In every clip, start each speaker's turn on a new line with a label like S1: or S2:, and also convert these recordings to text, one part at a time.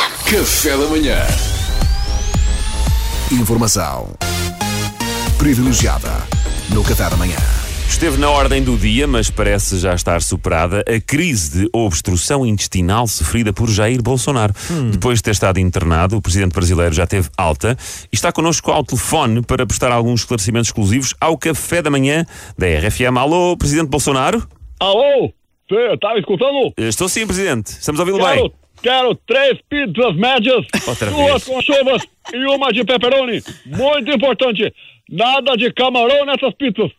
S1: Café da manhã. Informação privilegiada no Café da manhã.
S2: Esteve na ordem do dia, mas parece já estar superada a crise de obstrução intestinal sofrida por Jair Bolsonaro. Depois de ter estado internado, o presidente brasileiro já teve alta e está connosco ao telefone para prestar alguns esclarecimentos exclusivos ao café da manhã da RFM. Alô, presidente Bolsonaro?
S3: Alô? Tá me escutando?
S2: Estou sim, presidente. Estamos a ouvi-lo bem.
S3: Quero três pizzas médias,
S2: Outra
S3: duas
S2: vez.
S3: com chuvas e uma de pepperoni. Muito importante, nada de camarão nessas pizzas.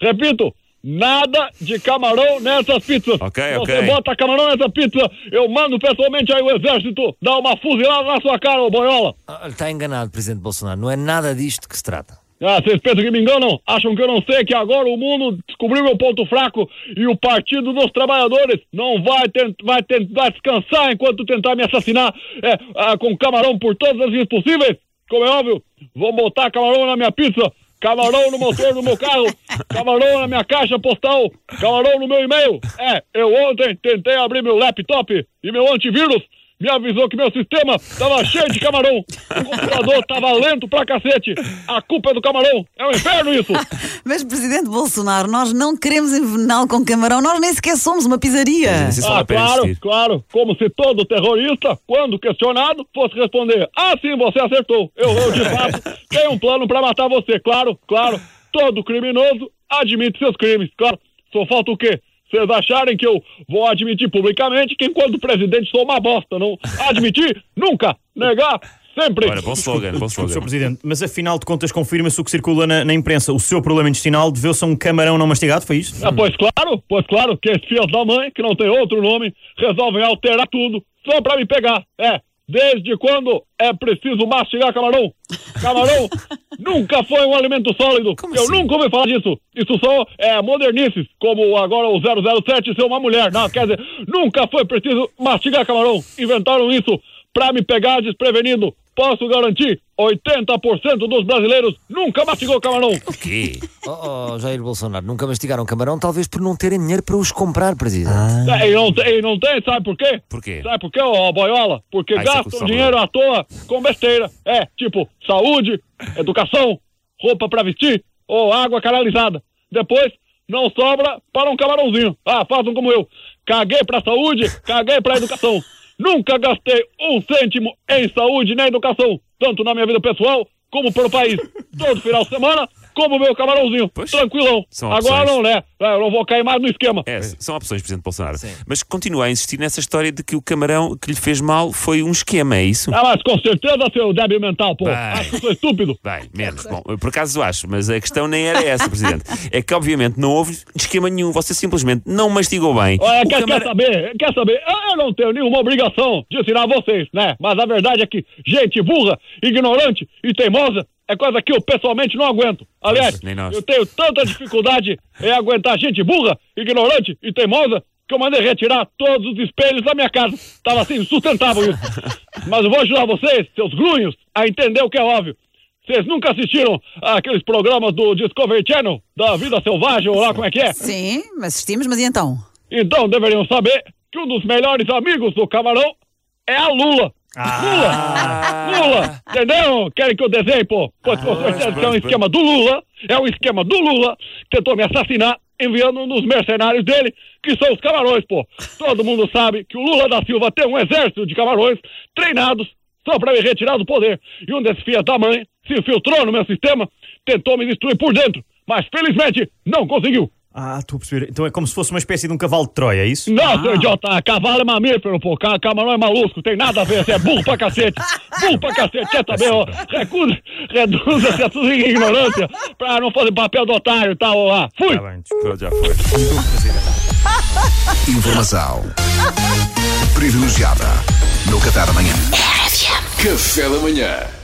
S3: Repito, nada de camarão nessas pizzas.
S2: Ok,
S3: Se
S2: ok.
S3: você bota camarão nessa pizza, eu mando pessoalmente aí o exército dar uma fuzilada na sua cara, ô boiola.
S4: Ah, Ele está enganado, Presidente Bolsonaro. Não é nada disto que se trata.
S3: Ah, vocês pensam que me enganam? Acham que eu não sei que agora o mundo descobriu meu ponto fraco e o Partido dos Trabalhadores não vai, tent, vai, tent, vai descansar enquanto tentar me assassinar é, ah, com camarão por todas as vias possíveis? Como é óbvio, vão botar camarão na minha pizza, camarão no motor do meu carro, camarão na minha caixa postal, camarão no meu e-mail. É, eu ontem tentei abrir meu laptop e meu antivírus me avisou que meu sistema tava cheio de camarão. O computador tava lento pra cacete. A culpa é do camarão. É um inferno isso.
S5: Mas, Presidente Bolsonaro, nós não queremos envenená-lo com camarão, nós nem sequer somos uma pizzaria.
S2: É
S3: Ah, claro,
S2: existir.
S3: claro. Como se todo terrorista, quando questionado, fosse responder: Ah, sim, você acertou. Eu, eu de fato, tenho um plano pra matar você. Claro, claro. Todo criminoso admite seus crimes. Claro. Só falta o quê? Vocês acharem que eu vou admitir publicamente que enquanto presidente sou uma bosta, não? Admitir? Nunca. Negar? Sempre.
S2: Ora, bom slogan, bom
S6: Sr.
S2: slogan.
S6: Presidente, mas afinal de contas confirma-se o que circula na, na imprensa. O seu problema intestinal deveu-se a um camarão não mastigado, foi isto?
S3: Ah, pois claro, pois claro, que esses filhos da mãe, que não tem outro nome, resolvem alterar tudo só pra me pegar. É, desde quando é preciso mastigar camarão? Camarão nunca foi um alimento sólido. Eu
S2: assim?
S3: nunca ouvi falar disso. Isso só é modernices, como agora o 007 ser uma mulher. Não, quer dizer, nunca foi preciso mastigar camarão. Inventaram isso pra me pegar desprevenido. Posso garantir, 80% dos brasileiros nunca mastigou camarão.
S2: O quê?
S4: Oh, oh, Jair Bolsonaro, nunca mastigaram camarão, talvez por não terem dinheiro para os comprar, Presidente.
S3: É, E não, tem- e não tem, sabe por quê?
S2: Por quê?
S3: Sabe por quê, ô boiola? Porque
S2: Ah, é
S3: gastam dinheiro à toa com besteira. É, tipo, saúde, educação, roupa pra vestir ou água canalizada. Depois, não sobra para um camarãozinho. Ah, façam como eu. Caguei pra saúde, caguei pra educação. Nunca gastei um cêntimo em saúde nem educação, tanto na minha vida pessoal como para o país. Todo final de semana, como meu camarãozinho,
S2: Pois,
S3: tranquilão. Agora não, né? É, Eu não vou cair mais no esquema.
S2: É, são opções, presidente Bolsonaro.
S4: Sim.
S2: Mas continua a insistir nessa história de que o camarão que lhe fez mal foi um esquema, é isso?
S3: Ah, mas com certeza, seu débil mental, pô.
S2: Vai.
S3: Acho que sou estúpido.
S2: Bem, menos. Bom, por acaso acho, mas a questão nem era essa, Presidente. É que, obviamente, não houve esquema nenhum. Você simplesmente não mastigou bem.
S3: Olha, quer,
S2: camara-
S3: quer saber? Quer saber? Eu, eu não tenho nenhuma obrigação de ensinar vocês, né? Mas a verdade é que gente burra, ignorante e teimosa é coisa que eu pessoalmente não aguento. Aliás, eu tenho tanta dificuldade em aguentar gente burra, ignorante e teimosa que eu mandei retirar todos os espelhos da minha casa. Tava assim, insustentável isso. Mas eu vou ajudar vocês, seus grunhos, a entender o que é óbvio. Vocês nunca assistiram aqueles programas do Discovery Channel, da vida selvagem, ou lá como é que é?
S5: Sim, assistimos, mas e então?
S3: Então deveriam saber que um dos melhores amigos do camarão é a Lula. Lula! Lula! Entendeu? Querem que eu desenhe, pô? Pois com certeza que é um esquema do Lula, é um esquema do Lula, que tentou me assassinar enviando um dos mercenários dele, que são os camarões, pô. Todo mundo sabe que o Lula da Silva tem um exército de camarões treinados só pra me retirar do poder. E um desses filhos da mãe se infiltrou no meu sistema, tentou me destruir por dentro, mas felizmente não conseguiu.
S6: Ah, estou a perceber. Então é como se fosse uma espécie de um cavalo de Troia, é isso?
S3: Não, seu idiota, cavalo é mamífero, pô. Ca- Camarão é maluco, tem nada a ver, você é burro pra cacete. Burro pra cacete, quer saber, ó? Recusa, reduza essa sua ignorância pra não fazer papel do otário e tal, ó lá. Fui!
S6: Tá bem,
S2: já foi.
S1: Informação privilegiada no Café da manhã. Café da manhã.